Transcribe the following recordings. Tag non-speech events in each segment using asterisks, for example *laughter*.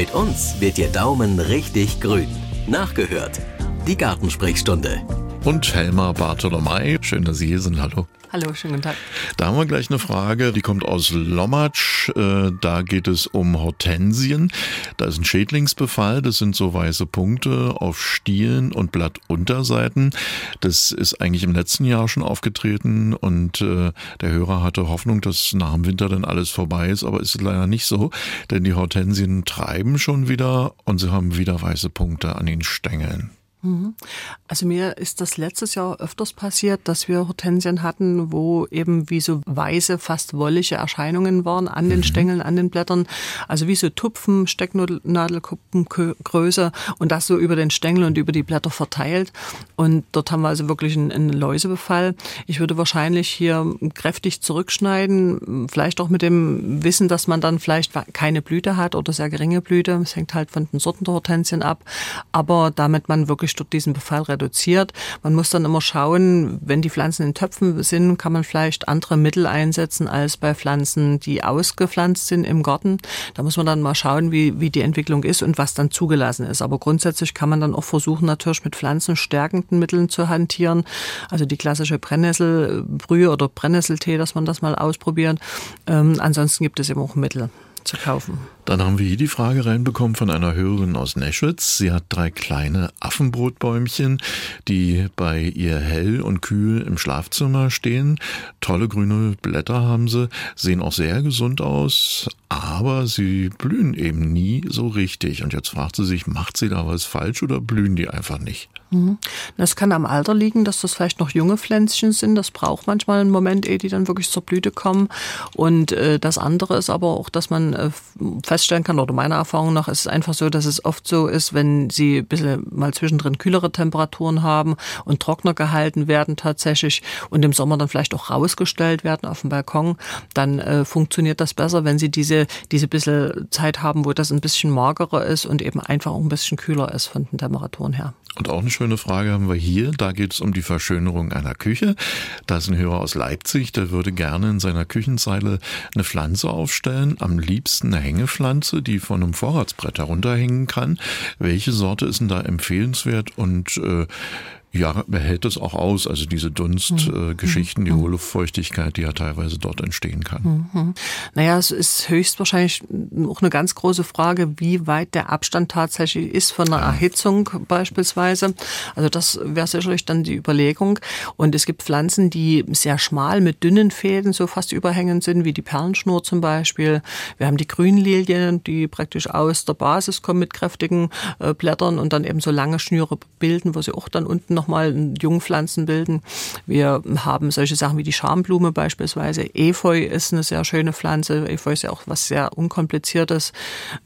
Mit uns wird Ihr Daumen richtig grün. Nachgehört. Die Gartensprechstunde. Und Helma Bartolomei, schön, dass Sie hier sind. Hallo. Hallo, schönen guten Tag. Da haben wir gleich eine Frage, die kommt aus Lommatsch. Äh, da geht es um Hortensien. Da ist ein Schädlingsbefall, das sind so weiße Punkte auf Stielen und Blattunterseiten. Das ist eigentlich im letzten Jahr schon aufgetreten und äh, der Hörer hatte Hoffnung, dass nach dem Winter dann alles vorbei ist, aber ist leider nicht so, denn die Hortensien treiben schon wieder und sie haben wieder weiße Punkte an den Stängeln. Also mir ist das letztes Jahr öfters passiert, dass wir Hortensien hatten, wo eben wie so weiße, fast wollige Erscheinungen waren an den mhm. Stängeln, an den Blättern. Also wie so Tupfen, Stecknadelkuppengröße und das so über den Stängel und über die Blätter verteilt. Und dort haben wir also wirklich einen, einen Läusebefall. Ich würde wahrscheinlich hier kräftig zurückschneiden, vielleicht auch mit dem Wissen, dass man dann vielleicht keine Blüte hat oder sehr geringe Blüte. Es hängt halt von den Sorten der Hortensien ab. Aber damit man wirklich durch diesen Befall reduziert. Man muss dann immer schauen, wenn die Pflanzen in Töpfen sind, kann man vielleicht andere Mittel einsetzen als bei Pflanzen, die ausgepflanzt sind im Garten. Da muss man dann mal schauen, wie, wie die Entwicklung ist und was dann zugelassen ist. Aber grundsätzlich kann man dann auch versuchen, natürlich mit pflanzenstärkenden Mitteln zu hantieren. Also die klassische Brennnesselbrühe oder Brennnesseltee, dass man das mal ausprobiert. Ähm, ansonsten gibt es eben auch Mittel zu kaufen. Dann haben wir hier die Frage reinbekommen von einer Hörerin aus Neschwitz. Sie hat drei kleine Affenbrotbäumchen, die bei ihr hell und kühl im Schlafzimmer stehen. Tolle grüne Blätter haben sie, sehen auch sehr gesund aus, aber sie blühen eben nie so richtig. Und jetzt fragt sie sich, macht sie da was falsch oder blühen die einfach nicht? Mhm. Das kann am Alter liegen, dass das vielleicht noch junge Pflänzchen sind. Das braucht manchmal einen Moment, ehe die dann wirklich zur Blüte kommen. Und äh, das andere ist aber auch, dass man äh, feststellen kann, oder meiner Erfahrung nach ist es einfach so, dass es oft so ist, wenn sie ein bisschen mal zwischendrin kühlere Temperaturen haben und trockener gehalten werden tatsächlich und im Sommer dann vielleicht auch rausgestellt werden auf dem Balkon, dann äh, funktioniert das besser, wenn sie diese, diese bisschen Zeit haben, wo das ein bisschen magerer ist und eben einfach auch ein bisschen kühler ist von den Temperaturen her. Und auch eine schöne Frage haben wir hier. Da geht es um die Verschönerung einer Küche. Da ist ein Hörer aus Leipzig, der würde gerne in seiner Küchenzeile eine Pflanze aufstellen. Am liebsten eine Hängepflanze, die von einem Vorratsbrett herunterhängen kann. Welche Sorte ist denn da empfehlenswert und äh, ja, behält es auch aus, also diese Dunstgeschichten, mhm. äh, die mhm. hohe Luftfeuchtigkeit, die ja teilweise dort entstehen kann. Mhm. Naja, es ist höchstwahrscheinlich auch eine ganz große Frage, wie weit der Abstand tatsächlich ist von einer ja. Erhitzung beispielsweise. Also das wäre sicherlich dann die Überlegung. Und es gibt Pflanzen, die sehr schmal mit dünnen Fäden so fast überhängend sind, wie die Perlenschnur zum Beispiel. Wir haben die Grünlilien, die praktisch aus der Basis kommen mit kräftigen äh, Blättern und dann eben so lange Schnüre bilden, wo sie auch dann unten nochmal Jungpflanzen bilden. Wir haben solche Sachen wie die Schamblume beispielsweise. Efeu ist eine sehr schöne Pflanze. Efeu ist ja auch was sehr unkompliziertes.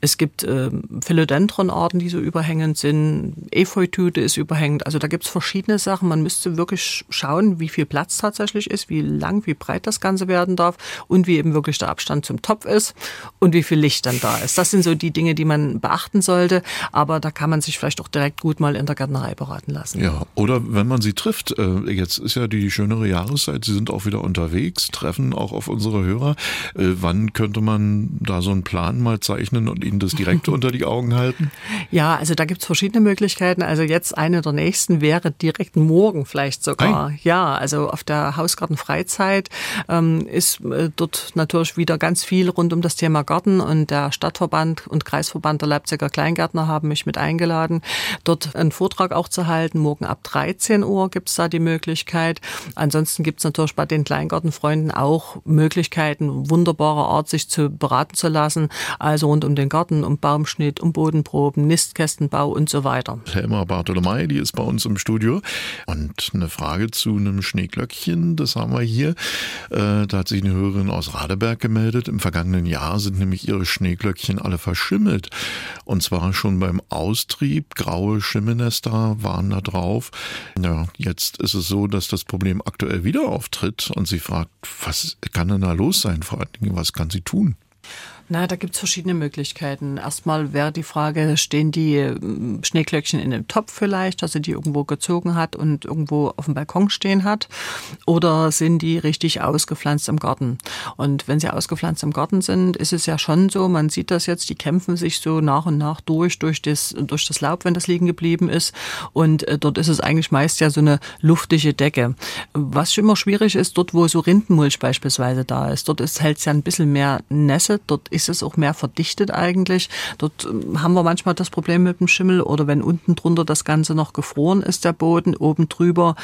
Es gibt äh, Philodendron-Arten, die so überhängend sind. Efeutüte ist überhängend. Also da gibt es verschiedene Sachen. Man müsste wirklich schauen, wie viel Platz tatsächlich ist, wie lang, wie breit das Ganze werden darf und wie eben wirklich der Abstand zum Topf ist und wie viel Licht dann da ist. Das sind so die Dinge, die man beachten sollte. Aber da kann man sich vielleicht auch direkt gut mal in der Gärtnerei beraten lassen. Ja, oder wenn man sie trifft, äh, jetzt ist ja die schönere Jahreszeit, Sie sind auch wieder unterwegs, treffen auch auf unsere Hörer. Äh, wann könnte man da so einen Plan mal zeichnen und Ihnen das direkt *laughs* unter die Augen halten? Ja, also da gibt's verschiedene Möglichkeiten. Also jetzt eine der nächsten wäre direkt morgen vielleicht sogar. Ei. Ja, also auf der Hausgartenfreizeit ähm, ist äh, dort natürlich wieder ganz viel rund um das Thema Garten und der Stadtverband und Kreisverband der Leipziger Kleingärtner haben mich mit eingeladen, dort einen Vortrag auch zu halten, morgen ab 13 Uhr gibt es da die Möglichkeit. Ansonsten gibt es natürlich bei den Kleingartenfreunden auch Möglichkeiten, wunderbarer Art sich zu beraten zu lassen. Also rund um den Garten, um Baumschnitt, um Bodenproben, Nistkästenbau und so weiter. Helma Bartolomei, die ist bei uns im Studio. Und eine Frage zu einem Schneeglöckchen, das haben wir hier. Äh, da hat sich eine Hörerin aus Radeberg gemeldet. Im vergangenen Jahr sind nämlich ihre Schneeglöckchen alle verschimmelt. Und zwar schon beim Austrieb. Graue Schimmelnester waren da drauf. Ja, jetzt ist es so, dass das Problem aktuell wieder auftritt und sie fragt, was kann denn da los sein? Vor allen Dingen, was kann sie tun? Na, da gibt's verschiedene Möglichkeiten. Erstmal wäre die Frage, stehen die ähm, Schneeklöckchen in einem Topf vielleicht, dass sie die irgendwo gezogen hat und irgendwo auf dem Balkon stehen hat? Oder sind die richtig ausgepflanzt im Garten? Und wenn sie ausgepflanzt im Garten sind, ist es ja schon so, man sieht das jetzt, die kämpfen sich so nach und nach durch, durch das, durch das Laub, wenn das liegen geblieben ist. Und äh, dort ist es eigentlich meist ja so eine luftige Decke. Was immer schwierig ist, dort wo so Rindenmulch beispielsweise da ist, dort hält es ja ein bisschen mehr Nässe, dort ist es auch mehr verdichtet eigentlich. Dort ähm, haben wir manchmal das Problem mit dem Schimmel oder wenn unten drunter das Ganze noch gefroren ist, der Boden, oben drüber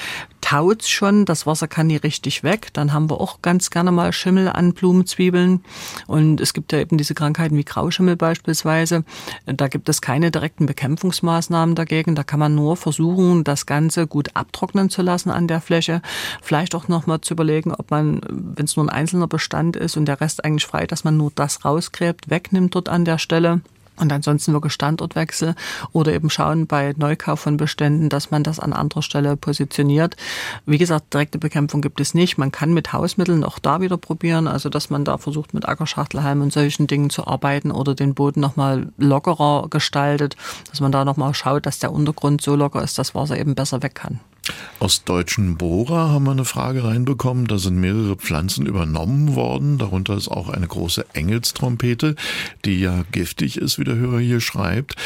taut schon, das Wasser kann nie richtig weg. Dann haben wir auch ganz gerne mal Schimmel an Blumenzwiebeln. Und es gibt ja eben diese Krankheiten wie Grauschimmel beispielsweise. Da gibt es keine direkten Bekämpfungsmaßnahmen dagegen. Da kann man nur versuchen, das Ganze gut abtrocknen zu lassen an der Fläche. Vielleicht auch nochmal zu überlegen, ob man, wenn es nur ein einzelner Bestand ist und der Rest eigentlich frei, dass man nur das raus rausgräbt, wegnimmt dort an der Stelle. Und ansonsten wirklich Standortwechsel oder eben schauen bei Neukauf von Beständen, dass man das an anderer Stelle positioniert. Wie gesagt, direkte Bekämpfung gibt es nicht. Man kann mit Hausmitteln auch da wieder probieren, also dass man da versucht mit Ackerschachtelhalm und solchen Dingen zu arbeiten oder den Boden nochmal lockerer gestaltet, dass man da nochmal schaut, dass der Untergrund so locker ist, dass Wasser eben besser weg kann. Aus deutschen Bohrer haben wir eine Frage reinbekommen. Da sind mehrere Pflanzen übernommen worden. Darunter ist auch eine große Engelstrompete, die ja giftig ist, wie der Hörer hier schreibt.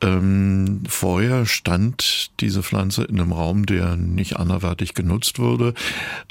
Ähm, vorher stand diese Pflanze in einem Raum, der nicht anderweitig genutzt wurde.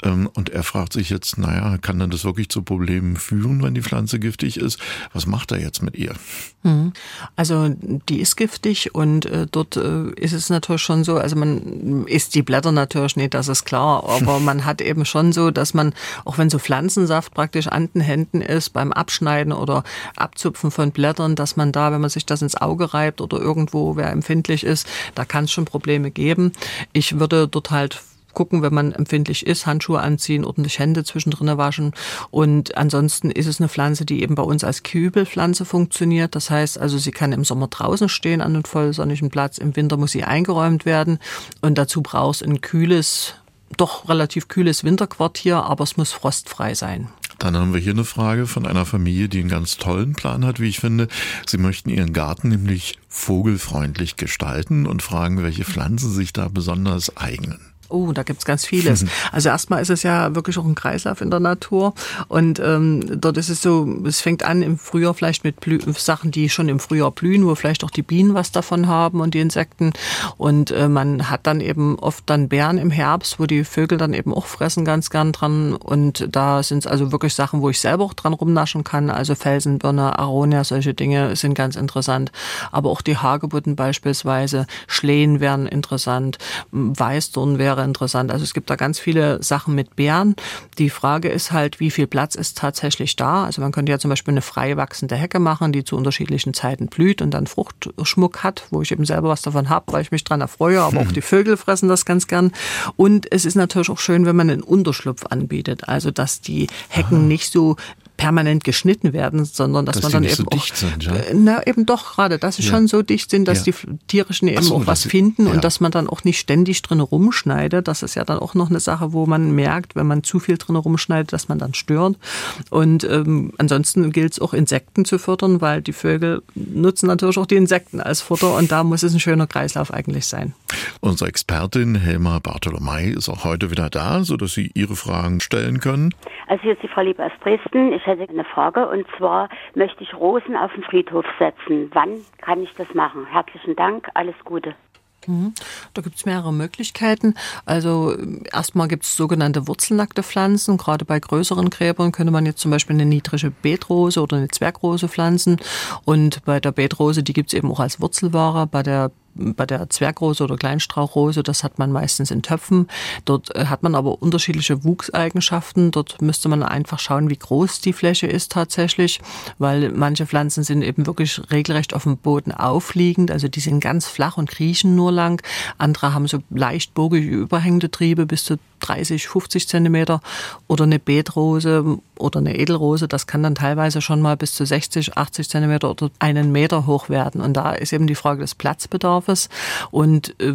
Ähm, und er fragt sich jetzt, naja, kann denn das wirklich zu Problemen führen, wenn die Pflanze giftig ist? Was macht er jetzt mit ihr? Mhm. Also die ist giftig und äh, dort äh, ist es natürlich schon so, also man isst die Blätter natürlich nicht, das ist klar, aber *laughs* man hat eben schon so, dass man, auch wenn so Pflanzensaft praktisch an den Händen ist, beim Abschneiden oder Abzupfen von Blättern, dass man da, wenn man sich das ins Auge reibt oder irgendwo, wer empfindlich ist, da kann es schon Probleme geben. Ich würde dort halt gucken, wenn man empfindlich ist, Handschuhe anziehen, ordentlich Hände zwischendrin waschen. Und ansonsten ist es eine Pflanze, die eben bei uns als Kübelpflanze funktioniert. Das heißt also, sie kann im Sommer draußen stehen an einem vollsonnigen Platz. Im Winter muss sie eingeräumt werden. Und dazu braucht es ein kühles, doch relativ kühles Winterquartier, aber es muss frostfrei sein. Dann haben wir hier eine Frage von einer Familie, die einen ganz tollen Plan hat, wie ich finde. Sie möchten ihren Garten nämlich vogelfreundlich gestalten und fragen, welche Pflanzen sich da besonders eignen. Oh, da gibt's ganz vieles. Mhm. Also erstmal ist es ja wirklich auch ein Kreislauf in der Natur. Und ähm, dort ist es so, es fängt an im Frühjahr vielleicht mit Blü Sachen, die schon im Frühjahr blühen, wo vielleicht auch die Bienen was davon haben und die Insekten. Und äh, man hat dann eben oft dann Bären im Herbst, wo die Vögel dann eben auch fressen ganz gern dran. Und da sind es also wirklich Sachen, wo ich selber auch dran rumnaschen kann. Also Felsenbirne, Aronia, solche Dinge sind ganz interessant. Aber auch die Hagebutten beispielsweise, Schlehen wären interessant, Weißdorn wäre interessant. Also es gibt da ganz viele Sachen mit Beeren. Die Frage ist halt, wie viel Platz ist tatsächlich da? Also man könnte ja zum Beispiel eine frei wachsende Hecke machen, die zu unterschiedlichen Zeiten blüht und dann Fruchtschmuck hat, wo ich eben selber was davon habe, weil ich mich dran erfreue, aber auch die Vögel fressen das ganz gern. Und es ist natürlich auch schön, wenn man einen Unterschlupf anbietet, also dass die Hecken Aha. nicht so permanent geschnitten werden, sondern dass, dass man dann eben so auch, sind, ja? Äh, na eben doch gerade, dass sie ja. schon so dicht sind, dass ja. die tierischen eben so, auch was finden und dass man dann auch nicht ständig drin rumschneidet. Das ist ja dann auch noch eine Sache, wo man merkt, wenn man zu viel drin rumschneidet, dass man dann stört. Und ähm, ansonsten gilt es auch Insekten zu fördern, weil die Vögel nutzen natürlich auch die Insekten als Futter und da muss es ein schöner Kreislauf eigentlich sein. Unsere Expertin Helma Bartolomei ist auch heute wieder da, sodass Sie Ihre Fragen stellen können. Also hier ist die Frau Lieb aus Dresden. Ich hätte eine Frage und zwar möchte ich Rosen auf den Friedhof setzen. Wann kann ich das machen? Herzlichen Dank, alles Gute. Mhm. Da gibt es mehrere Möglichkeiten. Also erstmal gibt es sogenannte wurzelnackte Pflanzen. Gerade bei größeren Gräbern könnte man jetzt zum Beispiel eine niedrige Beetrose oder eine Zwergrose pflanzen. Und bei der Beetrose, die gibt es eben auch als Wurzelware. Bei der bei der Zwergrose oder Kleinstrauchrose, das hat man meistens in Töpfen. Dort äh, hat man aber unterschiedliche Wuchseigenschaften. Dort müsste man einfach schauen, wie groß die Fläche ist tatsächlich, weil manche Pflanzen sind eben wirklich regelrecht auf dem Boden aufliegend. Also die sind ganz flach und kriechen nur lang. Andere haben so leicht bogige überhängende Triebe bis zu 30, 50 Zentimeter. Oder eine Beetrose oder eine Edelrose, das kann dann teilweise schon mal bis zu 60, 80 Zentimeter oder einen Meter hoch werden. Und da ist eben die Frage des Platzbedarfes. Und äh,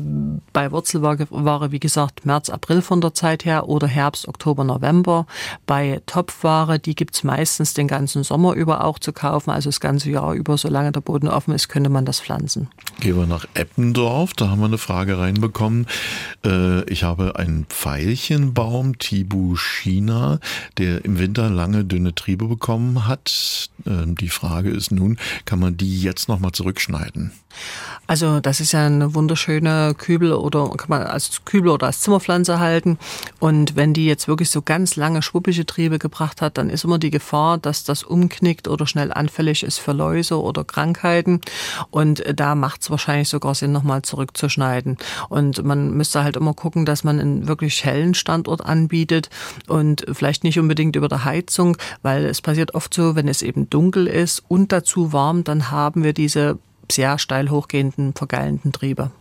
bei Wurzelware, wie gesagt, März, April von der Zeit her oder Herbst, Oktober, November. Bei Topfware, die gibt's meistens den ganzen Sommer über auch zu kaufen, also das ganze Jahr über, solange der Boden offen ist, könnte man das pflanzen. Gehen wir nach Eppendorf, da haben wir eine Frage reinbekommen. Äh, ich habe einen Veilchenbaum, Tibu China, der im Winter lange dünne Triebe bekommen hat. Ähm, die Frage ist nun, kann man die jetzt nochmal zurückschneiden? Also das ist ja eine wunderschöne Kübel oder kann man als Kübel oder als Zimmerpflanze halten. Und wenn die jetzt wirklich so ganz lange schwuppige Triebe gebracht hat, dann ist immer die Gefahr, dass das umknickt oder schnell anfällig ist für Läuse oder Krankheiten. Und da macht es wahrscheinlich sogar Sinn, nochmal zurückzuschneiden. Und man müsste halt immer gucken, dass man einen wirklich hellen Standort anbietet und vielleicht nicht unbedingt über der Heizung, weil es passiert oft so, wenn es eben dunkel ist und dazu warm, dann haben wir diese sehr steil hochgehenden, vergeilenden Triebe.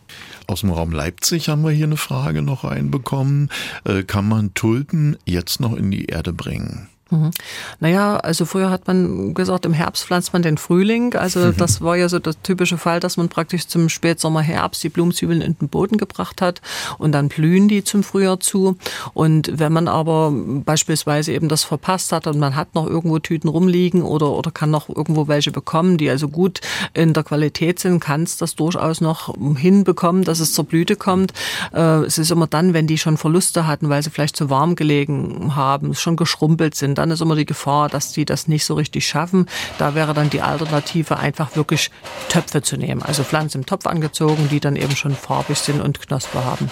Aus dem Raum Leipzig haben wir hier eine Frage noch reinbekommen. Äh, kann man Tulpen jetzt noch in die Erde bringen? Mhm. Naja, also früher hat man gesagt, im Herbst pflanzt man den Frühling. Also mhm. das war ja so der typische Fall, dass man praktisch zum Spätsommer, Herbst die Blumenzwiebeln in den Boden gebracht hat und dann blühen die zum Frühjahr zu. Und wenn man aber beispielsweise eben das verpasst hat und man hat noch irgendwo Tüten rumliegen oder, oder kann noch irgendwo welche bekommen, die also gut in der Qualität sind, kann es das durchaus noch hinbekommen, dass es zur Blüte kommt. Äh, es ist immer dann, wenn die schon Verluste hatten, weil sie vielleicht zu warm gelegen haben, schon geschrumpelt sind dann ist immer die Gefahr, dass die das nicht so richtig schaffen. Da wäre dann die Alternative einfach wirklich Töpfe zu nehmen. Also Pflanzen im Topf angezogen, die dann eben schon farbig sind und Knospe haben.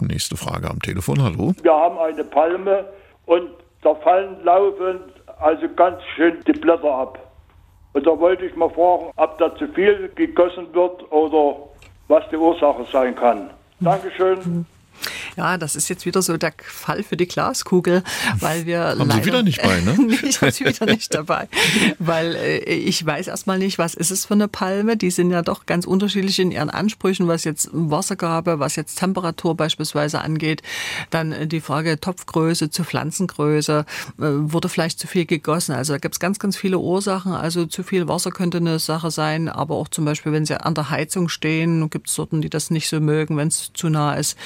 Nächste Frage am Telefon, hallo. Wir haben eine Palme und da fallen laufend also ganz schön die Blätter ab. Und da wollte ich mal fragen, ob da zu viel gegossen wird oder was die Ursache sein kann. Dankeschön. Mhm. Ja, das ist jetzt wieder so der Fall für die Glaskugel, weil wir Haben Sie wieder nicht bei, ne? *laughs* ich habe sie wieder nicht dabei, weil äh, ich weiß erstmal nicht, was ist es für eine Palme. Die sind ja doch ganz unterschiedlich in ihren Ansprüchen, was jetzt Wassergabe, was jetzt Temperatur beispielsweise angeht. Dann äh, die Frage Topfgröße zu Pflanzengröße. Äh, wurde vielleicht zu viel gegossen? Also da gibt es ganz, ganz viele Ursachen. Also zu viel Wasser könnte eine Sache sein, aber auch zum Beispiel, wenn sie an der Heizung stehen, gibt es Sorten, die das nicht so mögen, wenn es zu nah ist.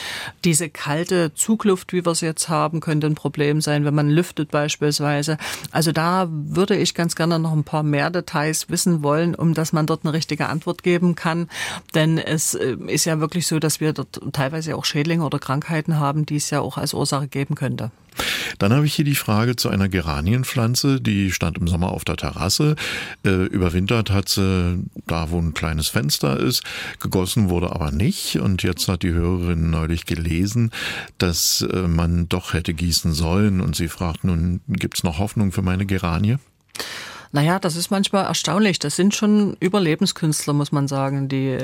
Diese kalte Zugluft, wie wir es jetzt haben, könnte ein Problem sein, wenn man lüftet beispielsweise. Also da würde ich ganz gerne noch ein paar mehr Details wissen wollen, um dass man dort eine richtige Antwort geben kann. Denn es äh, ist ja wirklich so, dass wir dort teilweise auch Schädlinge oder Krankheiten haben, die es ja auch als Ursache geben könnte. Dann habe ich hier die Frage zu einer Geranienpflanze, die stand im Sommer auf der Terrasse. Äh, überwintert hat sie da, wo ein kleines Fenster ist. Gegossen wurde aber nicht. Und jetzt hat die Hörerin neulich gelesen, dass äh, man doch hätte gießen sollen. Und sie fragt nun, gibt's noch Hoffnung für meine Geranie? Naja, das ist manchmal erstaunlich. Das sind schon Überlebenskünstler, muss man sagen, die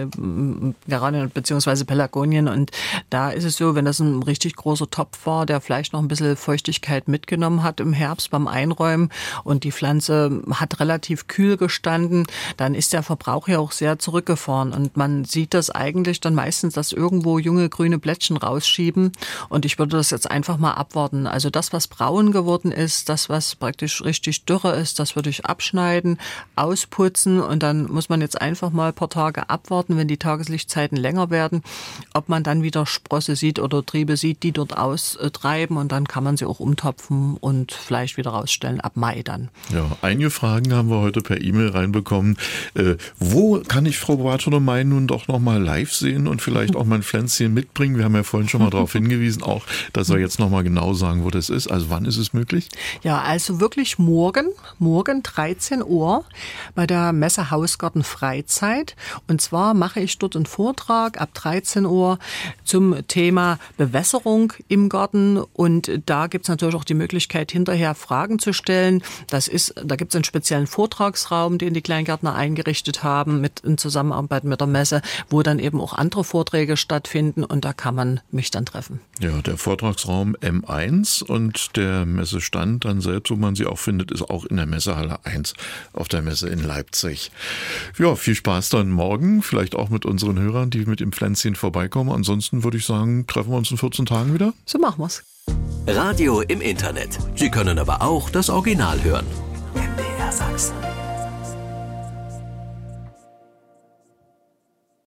Geranien ähm, bzw. Pelagonien. Und da ist es so, wenn das ein richtig großer Topf war, der vielleicht noch ein bisschen Feuchtigkeit mitgenommen hat im Herbst beim Einräumen und die Pflanze hat relativ kühl gestanden, dann ist der Verbrauch ja auch sehr zurückgefahren. Und man sieht das eigentlich dann meistens, dass irgendwo junge grüne Blättchen rausschieben. Und ich würde das jetzt einfach mal abwarten. Also das, was braun geworden ist, das, was praktisch richtig dürre ist, das würde ich ab abschneiden, ausputzen und dann muss man jetzt einfach mal ein paar Tage abwarten, wenn die Tageslichtzeiten länger werden, ob man dann wieder Sprosse sieht oder Triebe sieht, die dort austreiben und dann kann man sie auch umtopfen und vielleicht wieder rausstellen ab Mai dann. Ja, einige Fragen haben wir heute per E-Mail reinbekommen. Äh, wo kann ich Frau Bartolomei nun doch nochmal live sehen und vielleicht auch mein Pflänzchen mitbringen? Wir haben ja vorhin schon mal darauf hingewiesen, auch, dass er jetzt nochmal genau sagen, wo das ist. Also wann ist es möglich? Ja, also wirklich morgen, morgen 3 13 Uhr bei der Messe Hausgarten Freizeit. Und zwar mache ich dort einen Vortrag ab 13 Uhr zum Thema Bewässerung im Garten. Und da gibt es natürlich auch die Möglichkeit, hinterher Fragen zu stellen. Das ist, da gibt es einen speziellen Vortragsraum, den die Kleingärtner eingerichtet haben, mit in Zusammenarbeit mit der Messe, wo dann eben auch andere Vorträge stattfinden. Und da kann man mich dann treffen. Ja, der Vortragsraum M1 und der Messestand dann selbst, wo man sie auch findet, ist auch in der Messehalle 1. 1 auf der Messe in Leipzig. Ja, viel Spaß dann morgen, vielleicht auch mit unseren Hörern, die mit dem Pflänzchen vorbeikommen. Ansonsten würde ich sagen, treffen wir uns in 14 Tagen wieder. So machen wir's. Radio im Internet. Sie können aber auch das Original hören. MDR Sachsen.